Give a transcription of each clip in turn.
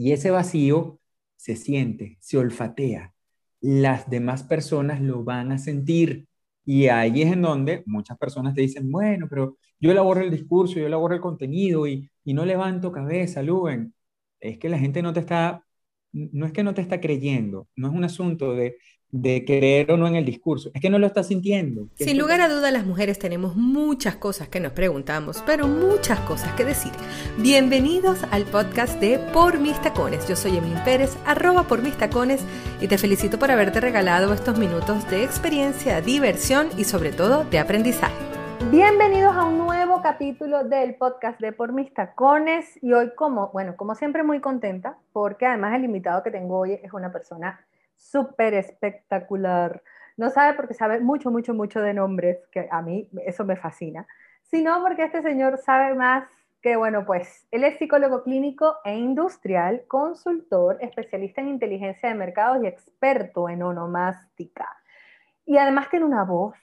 Y ese vacío se siente, se olfatea. Las demás personas lo van a sentir. Y ahí es en donde muchas personas te dicen, bueno, pero yo elaboro el discurso, yo elaboro el contenido y, no levanto cabeza, Luben. Es que la gente no te está, no es que no te está creyendo, no es un asunto de, de creer o no en el discurso, es que no lo está sintiendo. Sin lugar a duda, las mujeres tenemos muchas cosas que nos preguntamos, pero muchas cosas que decir. Bienvenidos al podcast de Por Mis Tacones. Yo soy Emil Pérez, arroba por mis tacones, y te felicito por haberte regalado estos minutos de experiencia, diversión y sobre todo de aprendizaje. Bienvenidos a un nuevo capítulo del podcast de Por Mis Tacones y hoy como, bueno, como siempre muy contenta porque además el invitado que tengo hoy es una persona súper espectacular. No sabe porque sabe mucho, mucho, mucho de nombres, que a mí eso me fascina, sino porque este señor sabe más que, bueno, pues él es psicólogo clínico e industrial, consultor, especialista en inteligencia de mercados y experto en onomástica. Y además tiene una voz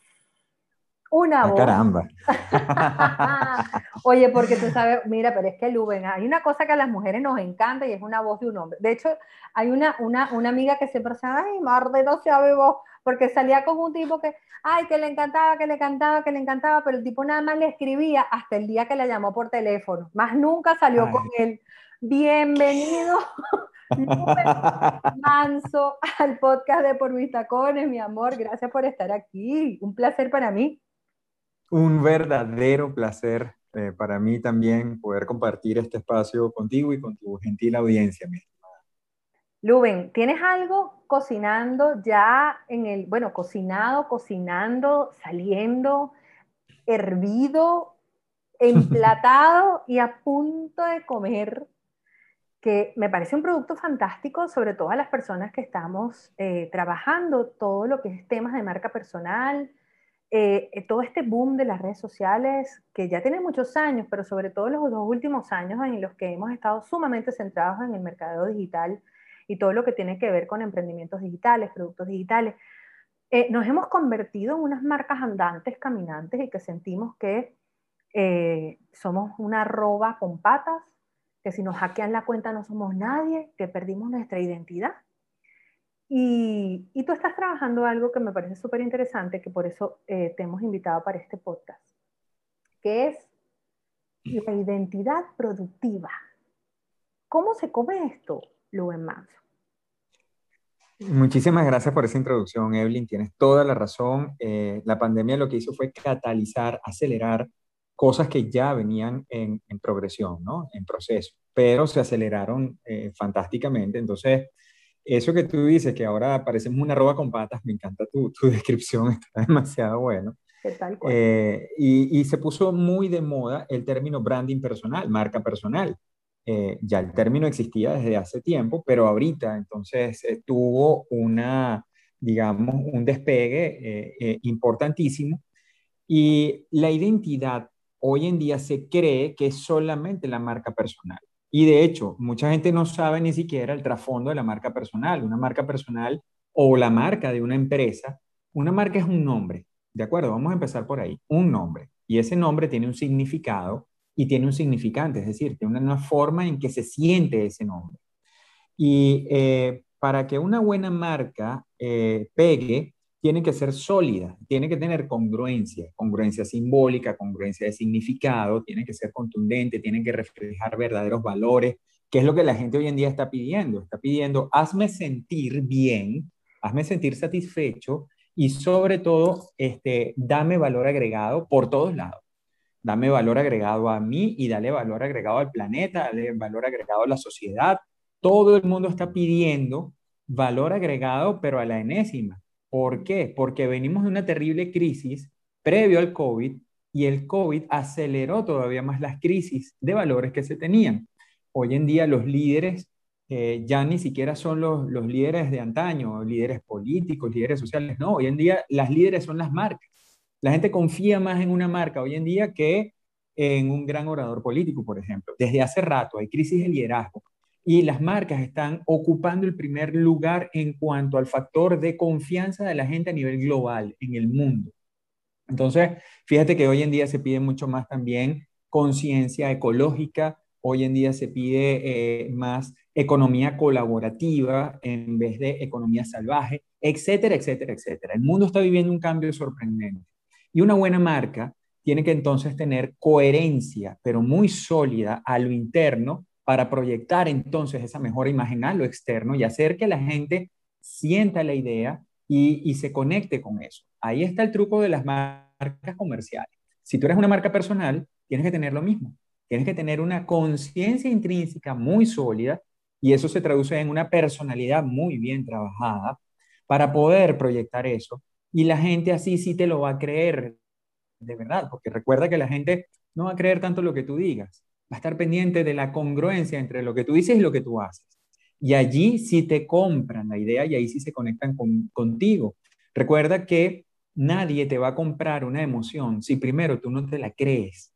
una ah, voz. Caramba. Oye, porque tú sabes, mira, pero es que Luben, hay una cosa que a las mujeres nos encanta y es una voz de un hombre. De hecho, hay una, una, una amiga que siempre se ay, Marde no sabe voz, porque salía con un tipo que, ay, que le encantaba, que le encantaba, que le encantaba, pero el tipo nada más le escribía hasta el día que la llamó por teléfono. Más nunca salió con él. Bienvenido. Manso al podcast de Por Mis Tacones, mi amor. Gracias por estar aquí. Un placer para mí. Un verdadero placer eh, para mí también poder compartir este espacio contigo y con tu gentil audiencia, mi estimada. Luben, ¿tienes algo cocinando ya en el, bueno, cocinado, cocinando, saliendo, hervido, emplatado y a punto de comer? que me parece un producto fantástico, sobre todo a las personas que estamos eh, trabajando todo lo que es temas de marca personal, eh, eh, todo este boom de las redes sociales, que ya tiene muchos años, pero sobre todo los dos últimos años en los que hemos estado sumamente centrados en el mercado digital y todo lo que tiene que ver con emprendimientos digitales, productos digitales, eh, nos hemos convertido en unas marcas andantes, caminantes y que sentimos que somos una arroba con patas, que si nos hackean la cuenta no somos nadie, que perdimos nuestra identidad. Y, tú estás trabajando algo que me parece súper interesante, que por eso eh, te hemos invitado para este podcast, que es la identidad productiva. ¿Cómo se come esto, Luen Manso? Muchísimas gracias por esa introducción, Evelyn. Tienes toda la razón. Eh, la pandemia lo que hizo fue catalizar, acelerar cosas que ya venían en, progresión, ¿no? En proceso, pero se aceleraron eh, fantásticamente. Entonces, eso que tú dices, que ahora parecemos una arroba con patas, me encanta tu, tu descripción, está demasiado bueno. Tal eh, y, y, se puso muy de moda el término branding personal, marca personal. Eh, ya el término existía desde hace tiempo, pero ahorita entonces eh, tuvo una, digamos, un despegue importantísimo. Y la identidad hoy en día se cree que es solamente la marca personal. Y de hecho, mucha gente no sabe ni siquiera el trasfondo de la marca personal. Una marca personal o la marca de una empresa, una marca es un nombre, ¿de acuerdo? Vamos a empezar por ahí, un nombre. Y ese nombre tiene un significado y tiene un significante, es decir, tiene una, forma en que se siente ese nombre. Y eh, para que una buena marca eh, pegue, tiene que ser sólida, tiene que tener congruencia, congruencia simbólica, congruencia de significado, tiene que ser contundente, tiene que reflejar verdaderos valores, que es lo que la gente hoy en día está pidiendo. Está pidiendo, hazme sentir bien, hazme sentir satisfecho y sobre todo, este, dame valor agregado por todos lados. Dame valor agregado a mí y dale valor agregado al planeta, dale valor agregado a la sociedad. Todo el mundo está pidiendo valor agregado, pero a la enésima. ¿Por qué? Porque venimos de una terrible crisis previo al COVID y el COVID aceleró todavía más las crisis de valores que se tenían. Hoy en día los líderes eh, ya ni siquiera son los, los líderes de antaño, líderes políticos, líderes sociales, no, hoy en día las líderes son las marcas. La gente confía más en una marca hoy en día que en un gran orador político, por ejemplo. Desde hace rato hay crisis de liderazgo y las marcas están ocupando el primer lugar en cuanto al factor de confianza de la gente a nivel global en el mundo. Entonces, fíjate que hoy en día se pide mucho más también conciencia ecológica, hoy en día se pide eh, más economía colaborativa en vez de economía salvaje, etcétera, etcétera, etcétera. El mundo está viviendo un cambio sorprendente. Y una buena marca tiene que entonces tener coherencia, pero muy sólida a lo interno para proyectar entonces esa mejor imagen a lo externo y hacer que la gente sienta la idea y, se conecte con eso. Ahí está el truco de las marcas comerciales. Si tú eres una marca personal, tienes que tener lo mismo. Tienes que tener una conciencia intrínseca muy sólida y eso se traduce en una personalidad muy bien trabajada para poder proyectar eso. Y la gente así sí te lo va a creer de verdad, porque recuerda que la gente no va a creer tanto lo que tú digas, va a estar pendiente de la congruencia entre lo que tú dices y lo que tú haces. Y allí sí te compran la idea y ahí sí se conectan contigo. Recuerda que nadie te va a comprar una emoción si primero tú no te la crees.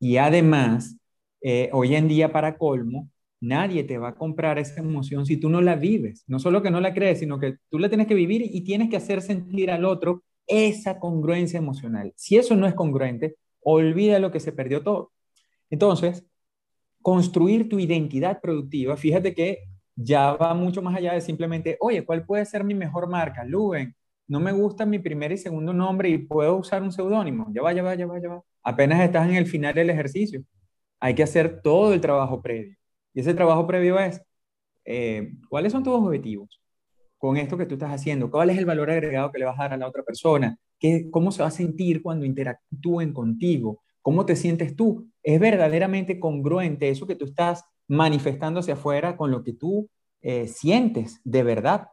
Y además, eh, hoy en día para colmo, nadie te va a comprar esa emoción si tú no la vives. No solo que no la crees, sino que tú la tienes que vivir y tienes que hacer sentir al otro esa congruencia emocional. Si eso no es congruente, olvida lo que se perdió todo. Entonces, construir tu identidad productiva, fíjate que ya va mucho más allá de simplemente, oye, ¿cuál puede ser mi mejor marca? Luben, no me gusta mi primer y segundo nombre y puedo usar un seudónimo. Ya va, ya va, ya va, ya va. Apenas estás en el final del ejercicio. Hay que hacer todo el trabajo previo. Y ese trabajo previo es, eh, ¿cuáles son tus objetivos? con esto que tú estás haciendo? ¿Cuál es el valor agregado que le vas a dar a la otra persona? ¿Qué, ¿Cómo se va a sentir cuando interactúen contigo? ¿Cómo te sientes tú? ¿Es verdaderamente congruente eso que tú estás manifestando hacia afuera con lo que tú eh, sientes de verdad?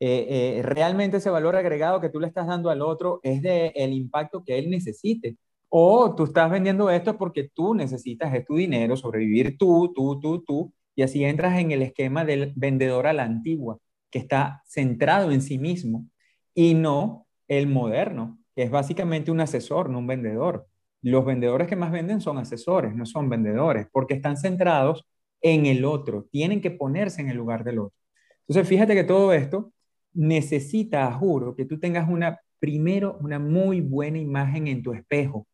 Eh, eh, ¿Realmente ese valor agregado que tú le estás dando al otro es del el impacto que él necesite? ¿O tú estás vendiendo esto porque tú necesitas es tu dinero, sobrevivir tú, tú, tú, tú, y así entras en el esquema del vendedor a la antigua? que está centrado en sí mismo y no el moderno, que es básicamente un asesor, no un vendedor. Los vendedores que más venden son asesores, no son vendedores, porque están centrados en el otro, tienen que ponerse en el lugar del otro. Entonces, fíjate que todo esto necesita, juro, que tú tengas una, primero, una muy buena imagen en tu espejo,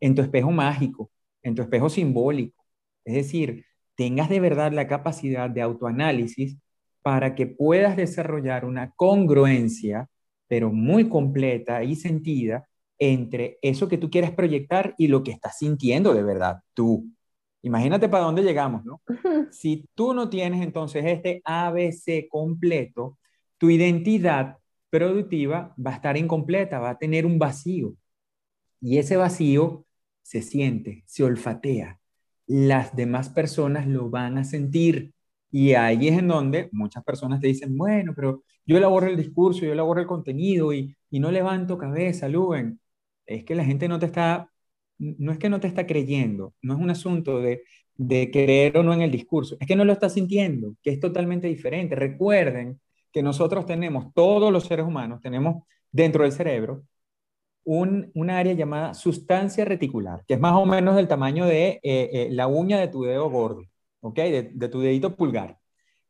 en tu espejo mágico, en tu espejo simbólico. Es decir, tengas de verdad la capacidad de autoanálisis para que puedas desarrollar una congruencia, pero muy completa y sentida, entre eso que tú quieres proyectar y lo que estás sintiendo de verdad tú. Imagínate para dónde llegamos, ¿no? Si tú no tienes entonces este ABC completo, tu identidad productiva va a estar incompleta, va a tener un vacío. Y ese vacío se siente, se olfatea. Las demás personas lo van a sentir. Y ahí es en donde muchas personas te dicen, bueno, pero yo elaboro el discurso, yo elaboro el contenido y, y no levanto cabeza, Luben. Es que la gente no te está, no es que no te está creyendo, no es un asunto de, de creer o no en el discurso, es que no lo está sintiendo, que es totalmente diferente. Recuerden que nosotros tenemos, todos los seres humanos, tenemos dentro del cerebro un, área llamada sustancia reticular, que es más o menos del tamaño de eh, eh, la uña de tu dedo gordo. ¿ok? De, tu dedito pulgar.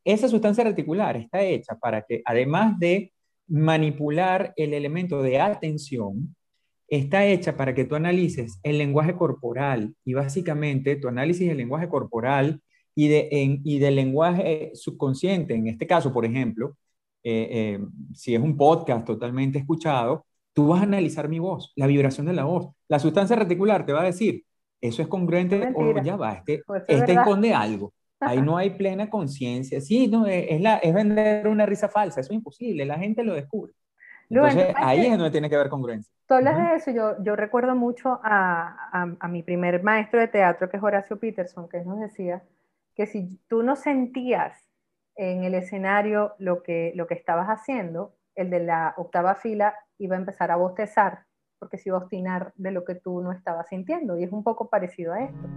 Esa sustancia reticular está hecha para que, además de manipular el elemento de atención, está hecha para que tú analices el lenguaje corporal y básicamente tu análisis del lenguaje corporal y, de, y del lenguaje subconsciente, en este caso, por ejemplo, eh, eh, si es un podcast totalmente escuchado, tú vas a analizar mi voz, la vibración de la voz. La sustancia reticular te va a decir, eso es congruente o ya va, este, este esconde algo. Ahí no hay plena conciencia. Sí, no, es, la, es vender una risa falsa, eso es imposible, la gente lo descubre. Entonces, ahí es donde tiene que haber congruencia. Tú hablas de eso, yo, yo recuerdo mucho a, a, a, mi primer maestro de teatro, que es Horacio Peterson, que nos decía que si tú no sentías en el escenario lo que, lo que estabas haciendo, el de la octava fila iba a empezar a bostezar porque se iba a obstinar de lo que tú no estabas sintiendo. Y es un poco parecido a esto.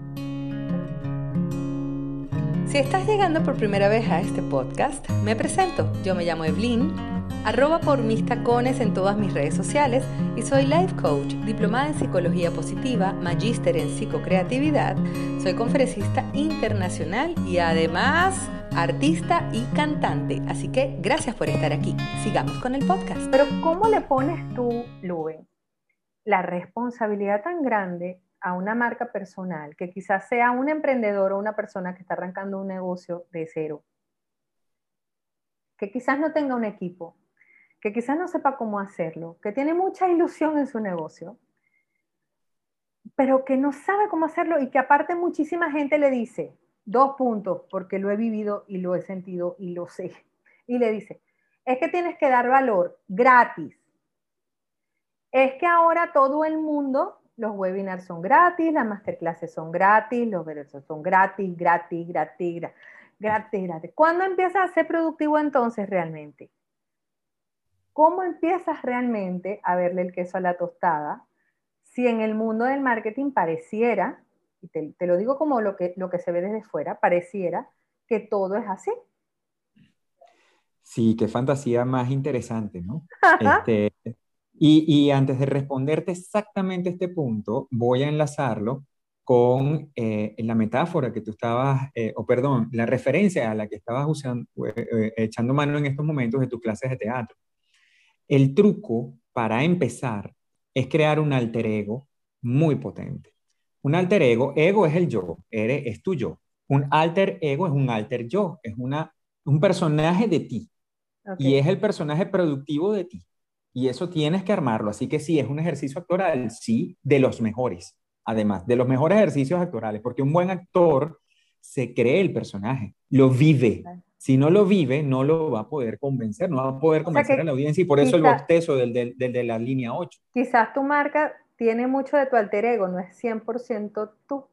Si estás llegando por primera vez a este podcast, me presento. Yo me llamo Evelyn, arroba por mis tacones en todas mis redes sociales y soy life coach, diplomada en psicología positiva, magíster en psicocreatividad, soy conferencista internacional y además artista y cantante. Así que gracias por estar aquí. Sigamos con el podcast. Pero ¿cómo le pones tú, Luben, la responsabilidad tan grande a una marca personal, que quizás sea un emprendedor o una persona que está arrancando un negocio de cero, que quizás no tenga un equipo, que quizás no sepa cómo hacerlo, que tiene mucha ilusión en su negocio, pero que no sabe cómo hacerlo y que aparte muchísima gente le dice, dos puntos, porque lo he vivido y lo he sentido y lo sé, y le dice, es que tienes que dar valor gratis. Es que ahora todo el mundo, los webinars son gratis, las masterclasses son gratis, los versos son gratis, gratis, gratis, gratis, gratis. ¿Cuándo empiezas a ser productivo entonces realmente? ¿Cómo empiezas realmente a verle el queso a la tostada si en el mundo del marketing pareciera, y te, lo digo como lo que, lo que se ve desde fuera, pareciera que todo es así? Sí, qué fantasía más interesante, ¿no? Este, y, y, antes de responderte exactamente este punto, voy a enlazarlo con eh, la metáfora que tú estabas, eh, o perdón, la referencia a la que estabas usando, eh, echando mano en estos momentos de tus clases de teatro. El truco para empezar es crear un alter ego muy potente. Un alter ego, ego es el yo, eres, es tu yo. Un alter ego es un alter yo, es una, un personaje de ti. Y es el personaje productivo de ti. Y eso tienes que armarlo. Así que sí, es un ejercicio actoral, sí, de los mejores. Además, de los mejores ejercicios actorales, porque un buen actor se cree el personaje, lo vive. Si no lo vive, no lo va a poder convencer, no va a poder convencer a la audiencia y por eso el bostezo del, del, de la línea 8. Quizás tu marca tiene mucho de tu alter ego, no es 100% tú.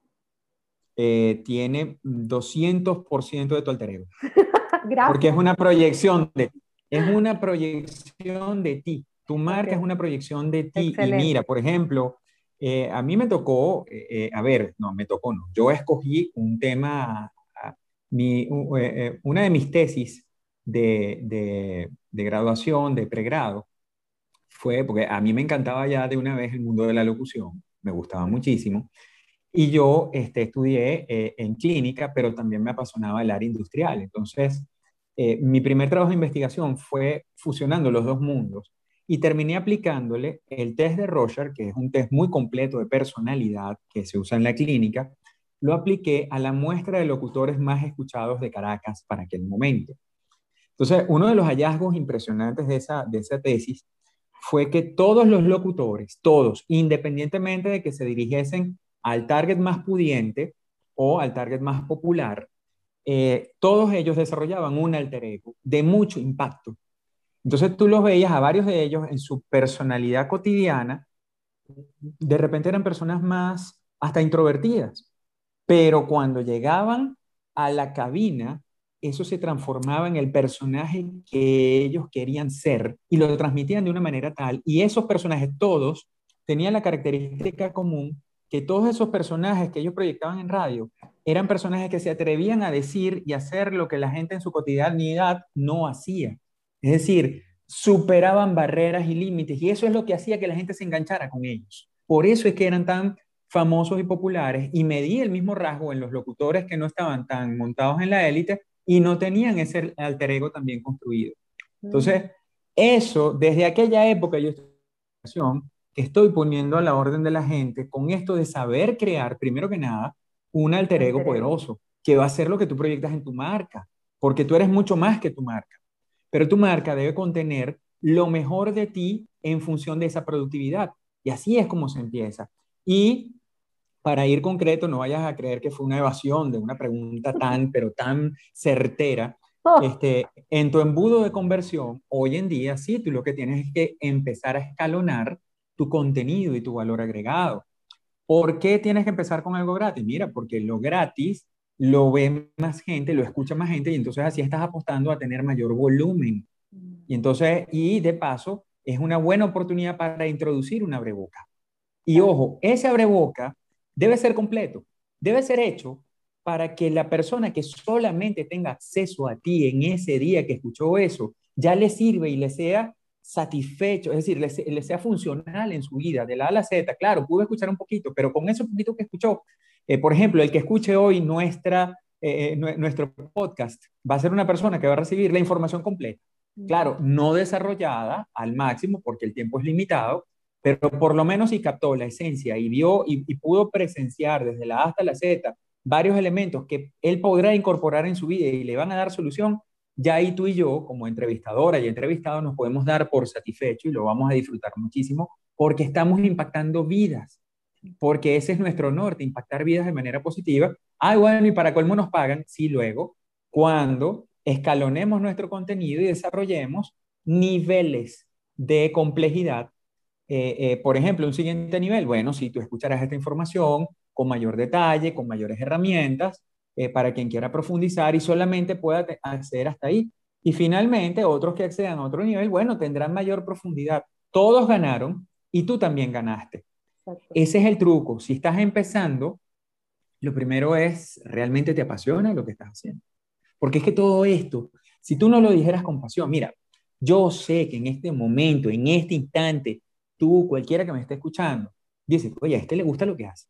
Eh, tiene 200% de tu alter ego. Gracias. Porque es una proyección de es una proyección de ti. Tu marca es una proyección de ti. Y mira, por ejemplo, eh, a mí me tocó, eh, a ver, no, me tocó, no. Yo escogí un tema mi, eh, eh, una de mis tesis de, de, graduación, de pregrado, fue, porque a mí me encantaba ya de una vez el mundo de la locución, me gustaba muchísimo, y yo este, estudié eh, en clínica, pero también me apasionaba el área industrial. Entonces, mi primer trabajo de investigación fue fusionando los dos mundos y terminé aplicándole el test de Rorschach, que es un test muy completo de personalidad que se usa en la clínica, lo apliqué a la muestra de locutores más escuchados de Caracas para aquel momento. Entonces, uno de los hallazgos impresionantes de esa, de esa tesis fue que todos los locutores, todos, independientemente de que se dirigiesen al target más pudiente o al target más popular, eh, todos ellos desarrollaban un alter ego de mucho impacto. Entonces tú los veías a varios de ellos en su personalidad cotidiana, de repente eran personas más hasta introvertidas, pero cuando llegaban a la cabina, eso se transformaba en el personaje que ellos querían ser y lo transmitían de una manera tal. Y esos personajes todos tenían la característica común que todos esos personajes que ellos proyectaban en radio eran personajes que se atrevían a decir y hacer lo que la gente en su cotidianidad no hacía. Es decir, superaban barreras y límites y eso es lo que hacía que la gente se enganchara con ellos. Por eso es que eran tan famosos y populares y medí el mismo rasgo en los locutores que no estaban tan montados en la élite y no tenían ese alter ego también construido. Entonces, eso, desde aquella época yo estoy poniendo a la orden de la gente con esto de saber crear, primero que nada, un alter ego poderoso, que va a ser lo que tú proyectas en tu marca, porque tú eres mucho más que tu marca. Pero tu marca debe contener lo mejor de ti en función de esa productividad. Y así es como se empieza. Y para ir concreto, no vayas a creer que fue una evasión de una pregunta tan, pero tan certera. Oh. Este, en tu embudo de conversión, hoy en día, sí, tú lo que tienes es que empezar a escalonar tu contenido y tu valor agregado. ¿Por qué tienes que empezar con algo gratis? Mira, porque lo gratis lo ve más gente, lo escucha más gente y entonces así estás apostando a tener mayor volumen. Y entonces, y de paso, es una buena oportunidad para introducir una breboca. Y ojo, ese abreboca debe ser completo, debe ser hecho para que la persona que solamente tenga acceso a ti en ese día que escuchó eso, ya le sirve y le sea satisfecho, es decir, le, sea funcional en su vida, de la A a la Z. Claro, pudo escuchar un poquito, pero con eso poquito que escuchó, eh, por ejemplo, el que escuche hoy nuestra, eh, eh, nuestro podcast va a ser una persona que va a recibir la información completa. Claro, no desarrollada al máximo porque el tiempo es limitado, pero por lo menos si captó la esencia y vio y, pudo presenciar desde la A hasta la Z varios elementos que él podrá incorporar en su vida y le van a dar solución, ya ahí tú y yo, como entrevistadora y entrevistado, nos podemos dar por satisfecho y lo vamos a disfrutar muchísimo porque estamos impactando vidas, porque ese es nuestro norte, impactar vidas de manera positiva. Ah, bueno, y para colmo nos pagan, sí, luego, cuando escalonemos nuestro contenido y desarrollemos niveles de complejidad. Eh, eh, por ejemplo, un siguiente nivel, bueno, si tú escucharás esta información con mayor detalle, con mayores herramientas, eh, para quien quiera profundizar y solamente pueda acceder hasta ahí. Y finalmente, otros que accedan a otro nivel, bueno, tendrán mayor profundidad. Todos ganaron y tú también ganaste. Ese es el truco. Si estás empezando, lo primero es, ¿realmente te apasiona lo que estás haciendo? Porque es que todo esto, si tú no lo dijeras con pasión, mira, yo sé que en este momento, en este instante, tú, cualquiera que me esté escuchando, dice, oye, a este le gusta lo que hace.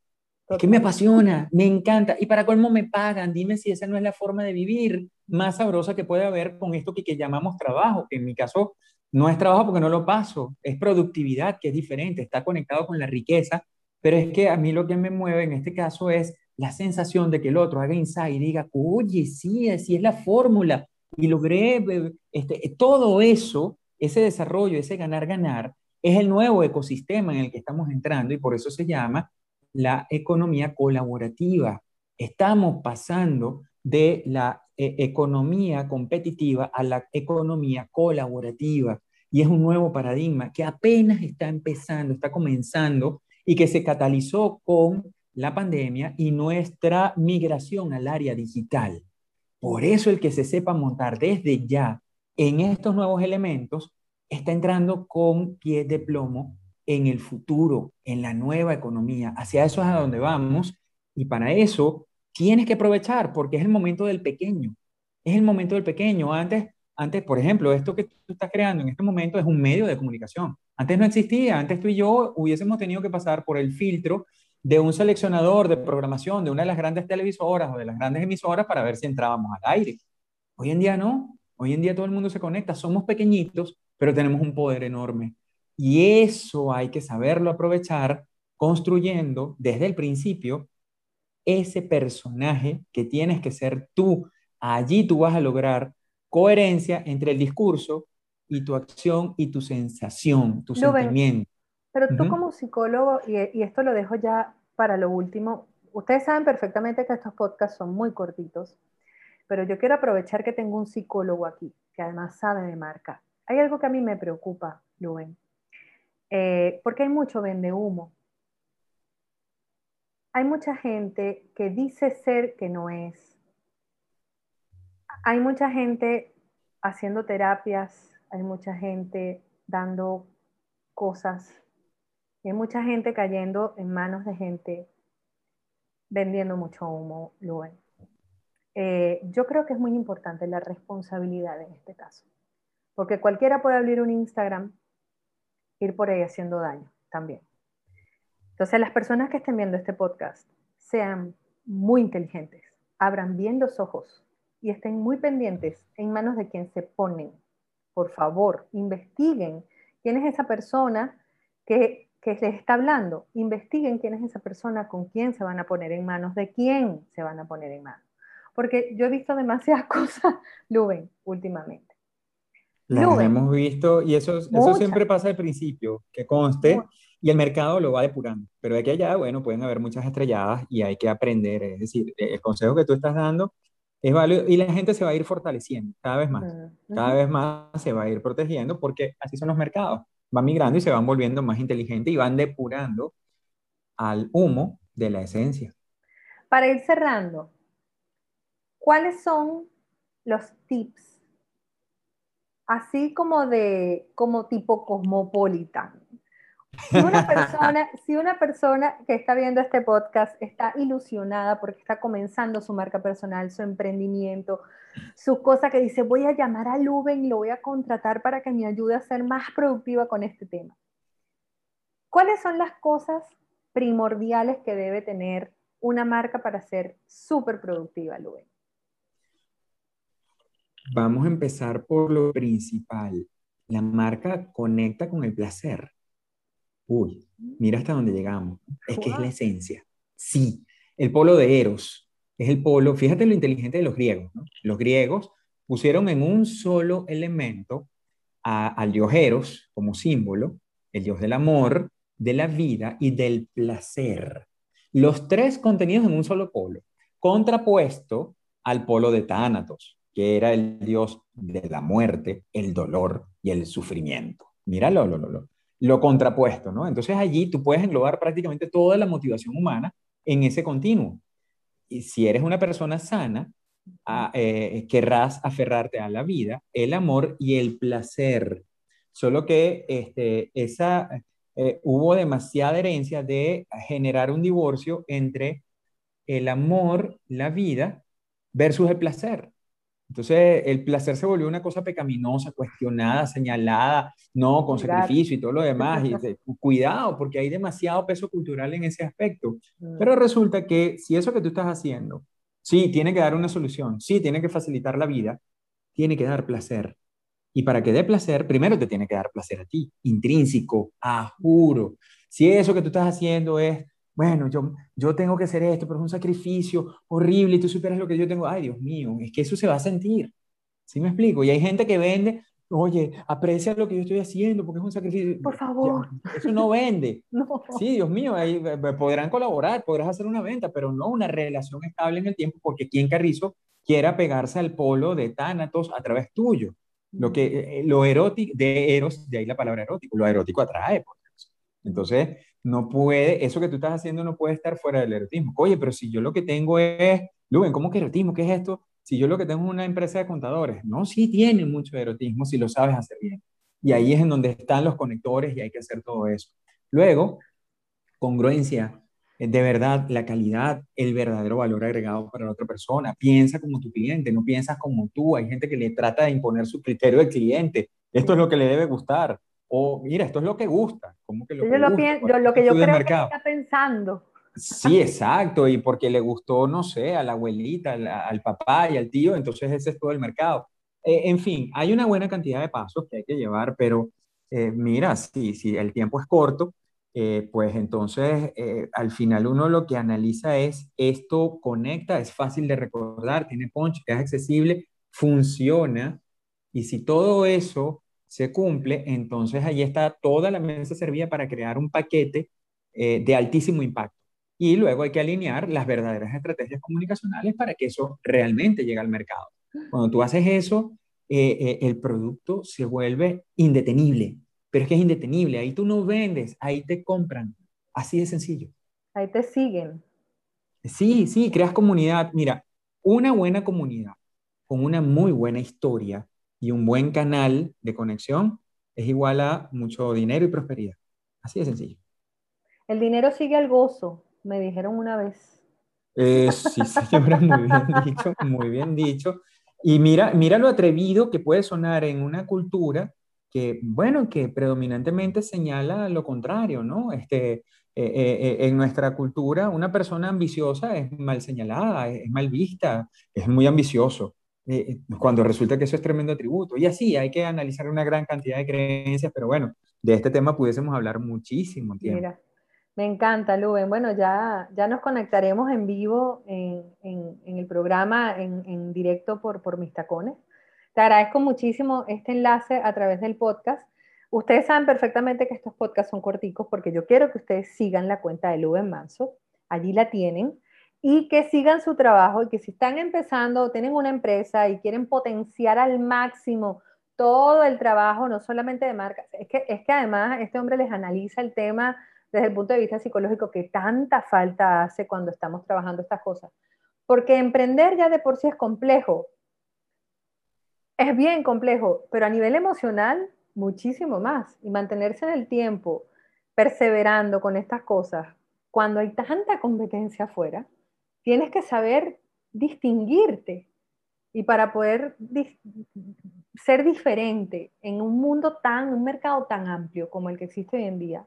Es que me apasiona, me encanta. Y para colmo me pagan. Dime si esa no es la forma de vivir más sabrosa que puede haber con esto que, que llamamos trabajo, que en mi caso no es trabajo porque no lo paso, es productividad, que es diferente, está conectado con la riqueza. Pero es que a mí lo que me mueve en este caso es la sensación de que el otro haga insight y diga, oye, sí, así es la fórmula. Y logré, eh, este, todo eso, ese desarrollo, ese ganar-ganar, es el nuevo ecosistema en el que estamos entrando y por eso se llama la economía colaborativa. Estamos pasando de la eh, economía competitiva a la economía colaborativa. Y es un nuevo paradigma que apenas está empezando, está comenzando y que se catalizó con la pandemia y nuestra migración al área digital. Por eso el que se sepa montar desde ya en estos nuevos elementos está entrando con pies de plomo en el futuro, en la nueva economía. Hacia eso es a donde vamos y para eso tienes que aprovechar porque es el momento del pequeño. Es el momento del pequeño. Antes, antes, por ejemplo, esto que tú estás creando en este momento es un medio de comunicación. Antes no existía, antes tú y yo hubiésemos tenido que pasar por el filtro de un seleccionador de programación de una de las grandes televisoras o de las grandes emisoras para ver si entrábamos al aire. Hoy en día no, hoy en día todo el mundo se conecta, somos pequeñitos, pero tenemos un poder enorme. Y eso hay que saberlo aprovechar construyendo desde el principio ese personaje que tienes que ser tú. Allí tú vas a lograr coherencia entre el discurso y tu acción y tu sensación, tu sentimiento. Pero tú como psicólogo, y, y, esto lo dejo ya para lo último, ustedes saben perfectamente que estos podcasts son muy cortitos, pero yo quiero aprovechar que tengo un psicólogo aquí, que además sabe de marca. Hay algo que a mí me preocupa, Luen, eh, porque hay mucho vende humo. Hay mucha gente que dice ser que no es. Hay mucha gente haciendo terapias, hay mucha gente dando cosas, hay mucha gente cayendo en manos de gente vendiendo mucho humo, Luen. Eh, yo creo que es muy importante la responsabilidad en este caso, porque cualquiera puede abrir un Instagram ir por ahí haciendo daño también. Entonces, las personas que estén viendo este podcast sean muy inteligentes, abran bien los ojos y estén muy pendientes en manos de quien se ponen. Por favor, investiguen quién es esa persona que, que les está hablando. Investiguen quién es esa persona, con quién se van a poner en manos, de quién se van a poner en manos. Porque yo he visto demasiadas cosas, Luben, últimamente. Las hemos visto y eso, eso siempre pasa al principio, que conste, y el mercado lo va depurando. Pero de aquí allá, bueno, pueden haber muchas estrelladas y hay que aprender. Es decir, el consejo que tú estás dando es válido y la gente se va a ir fortaleciendo cada vez más. Cada vez más se va a ir protegiendo porque así son los mercados. Van migrando y se van volviendo más inteligentes y van depurando al humo de la esencia. Para ir cerrando, ¿cuáles son los tips así como de, como tipo cosmopolitan. Si una, persona, si una persona que está viendo este podcast está ilusionada porque está comenzando su marca personal, su emprendimiento, su cosa que dice, voy a llamar a Luben y lo voy a contratar para que me ayude a ser más productiva con este tema. ¿Cuáles son las cosas primordiales que debe tener una marca para ser súper productiva, Luben? Vamos a empezar por lo principal. La marca conecta con el placer. Uy, mira hasta dónde llegamos. Es que es la esencia. Sí, el polo de Eros es el polo, fíjate lo inteligente de los griegos. Los griegos pusieron en un solo elemento al dios Eros como símbolo, el dios del amor, de la vida y del placer. Los tres contenidos en un solo polo, contrapuesto al polo de Tánatos, que era el dios de la muerte, el dolor y el sufrimiento. Míralo, lo, lo, lo, lo contrapuesto, ¿no? Entonces allí tú puedes englobar prácticamente toda la motivación humana en ese continuo. Y si eres una persona sana, eh, querrás aferrarte a la vida, el amor y el placer. Solo que este, esa, eh, hubo demasiada herencia de generar un divorcio entre el amor, la vida, versus el placer. Entonces, el placer se volvió una cosa pecaminosa, cuestionada, señalada, no, con sacrificio y todo lo demás. Y, cuidado, porque hay demasiado peso cultural en ese aspecto. Mm. Pero resulta que si eso que tú estás haciendo, sí, tiene que dar una solución, sí, tiene que facilitar la vida, tiene que dar placer. Y para que dé placer, primero te tiene que dar placer a ti, intrínseco, a juro. Si eso que tú estás haciendo es bueno, yo, yo tengo que hacer esto, pero es un sacrificio horrible y tú superas lo que yo tengo. Ay, Dios mío, es que eso se va a sentir. ¿Sí me explico? Y hay gente que vende, oye, aprecia lo que yo estoy haciendo porque es un sacrificio. Por favor. eso no vende. no. Sí, Dios mío, ahí eh, eh, podrán colaborar, podrás hacer una venta, pero no una relación estable en el tiempo porque quien Carrizo quiera pegarse al polo de Tánatos a través tuyo. Lo que, eh, lo erótico, de eros, de ahí la palabra erótico, lo erótico atrae, por Entonces, no puede, eso que tú estás haciendo no puede estar fuera del erotismo. Oye, pero si yo lo que tengo es, Luben, ¿cómo que erotismo? ¿Qué es esto? Si yo lo que tengo es una empresa de contadores, no, sí tiene mucho erotismo si lo sabes hacer bien. Y ahí es en donde están los conectores y hay que hacer todo eso. Luego, congruencia, eh, de verdad, la calidad, el verdadero valor agregado para la otra persona. Piensa como tu cliente, no piensas como tú. Hay gente que le trata de imponer su criterio de cliente. Esto es lo que le debe gustar o mira, esto es lo que gusta. ¿Cómo que lo, que yo lo, pienso, lo que yo creo que está pensando. Sí, exacto, y porque le gustó, no sé, a la abuelita, al, papá y al tío, entonces ese es todo el mercado. Eh, en fin, hay una buena cantidad de pasos que hay que llevar, pero eh, mira, si, si el tiempo es corto, eh, pues entonces al final uno lo que analiza es, esto conecta, es fácil de recordar, tiene punch, es accesible, funciona, y si todo eso se cumple, entonces ahí está toda la mesa servida para crear un paquete eh, de altísimo impacto. Y luego hay que alinear las verdaderas estrategias comunicacionales para que eso realmente llegue al mercado. Cuando tú haces eso, eh, eh, el producto se vuelve indetenible, pero es que es indetenible, ahí tú no vendes, ahí te compran, así de sencillo. Ahí te siguen. Sí, sí, creas comunidad. Mira, una buena comunidad con una muy buena historia y un buen canal de conexión es igual a mucho dinero y prosperidad. Así de sencillo. El dinero sigue al gozo, me dijeron una vez. Eh, sí, señora, muy bien dicho, muy bien dicho. Y mira, mira lo atrevido que puede sonar en una cultura que, bueno, que predominantemente señala lo contrario, ¿no? Este, eh, eh, en nuestra cultura, una persona ambiciosa es mal señalada, es mal vista, es muy ambicioso. Eh, eh, cuando resulta que eso es tremendo atributo. Y así hay que analizar una gran cantidad de creencias, pero bueno, de este tema pudiésemos hablar muchísimo tiempo. Mira, me encanta, Luben. Bueno, ya, ya nos conectaremos en vivo en, el programa, en, en, directo por, por mis tacones. Te agradezco muchísimo este enlace a través del podcast. Ustedes saben perfectamente que estos podcasts son corticos porque yo quiero que ustedes sigan la cuenta de Luben Manso. Allí la tienen y que sigan su trabajo y que si están empezando o tienen una empresa y quieren potenciar al máximo todo el trabajo, no solamente de marcas, es que, es que además este hombre les analiza el tema desde el punto de vista psicológico que tanta falta hace cuando estamos trabajando estas cosas. Porque emprender ya de por sí es complejo, es bien complejo, pero a nivel emocional muchísimo más. Y mantenerse en el tiempo, perseverando con estas cosas, cuando hay tanta competencia afuera, tienes que saber distinguirte y para poder ser diferente en un mundo tan, un mercado tan amplio como el que existe hoy en día,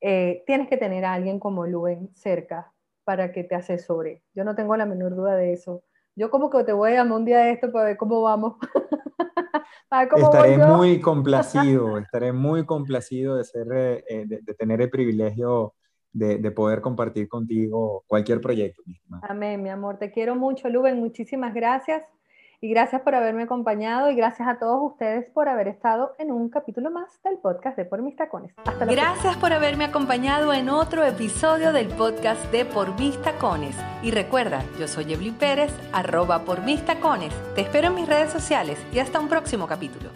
eh, tienes que tener a alguien como Luen cerca para que te asesore. Yo no tengo la menor duda de eso. Yo como que te voy a llamar un día de esto para ver cómo vamos. estaré muy complacido, estaré muy complacido de, ser, eh, de tener el privilegio de, poder compartir contigo cualquier proyecto. Amén, mi amor. Te quiero mucho, Luben. Muchísimas gracias. Y gracias por haberme acompañado y gracias a todos ustedes por haber estado en un capítulo más del podcast de Por Mis Tacones. Hasta Gracias por haberme acompañado en otro episodio del podcast de Por Mis Tacones. Y recuerda, yo soy Evelyn Pérez, arroba por mis tacones. Te espero en mis redes sociales y hasta un próximo capítulo.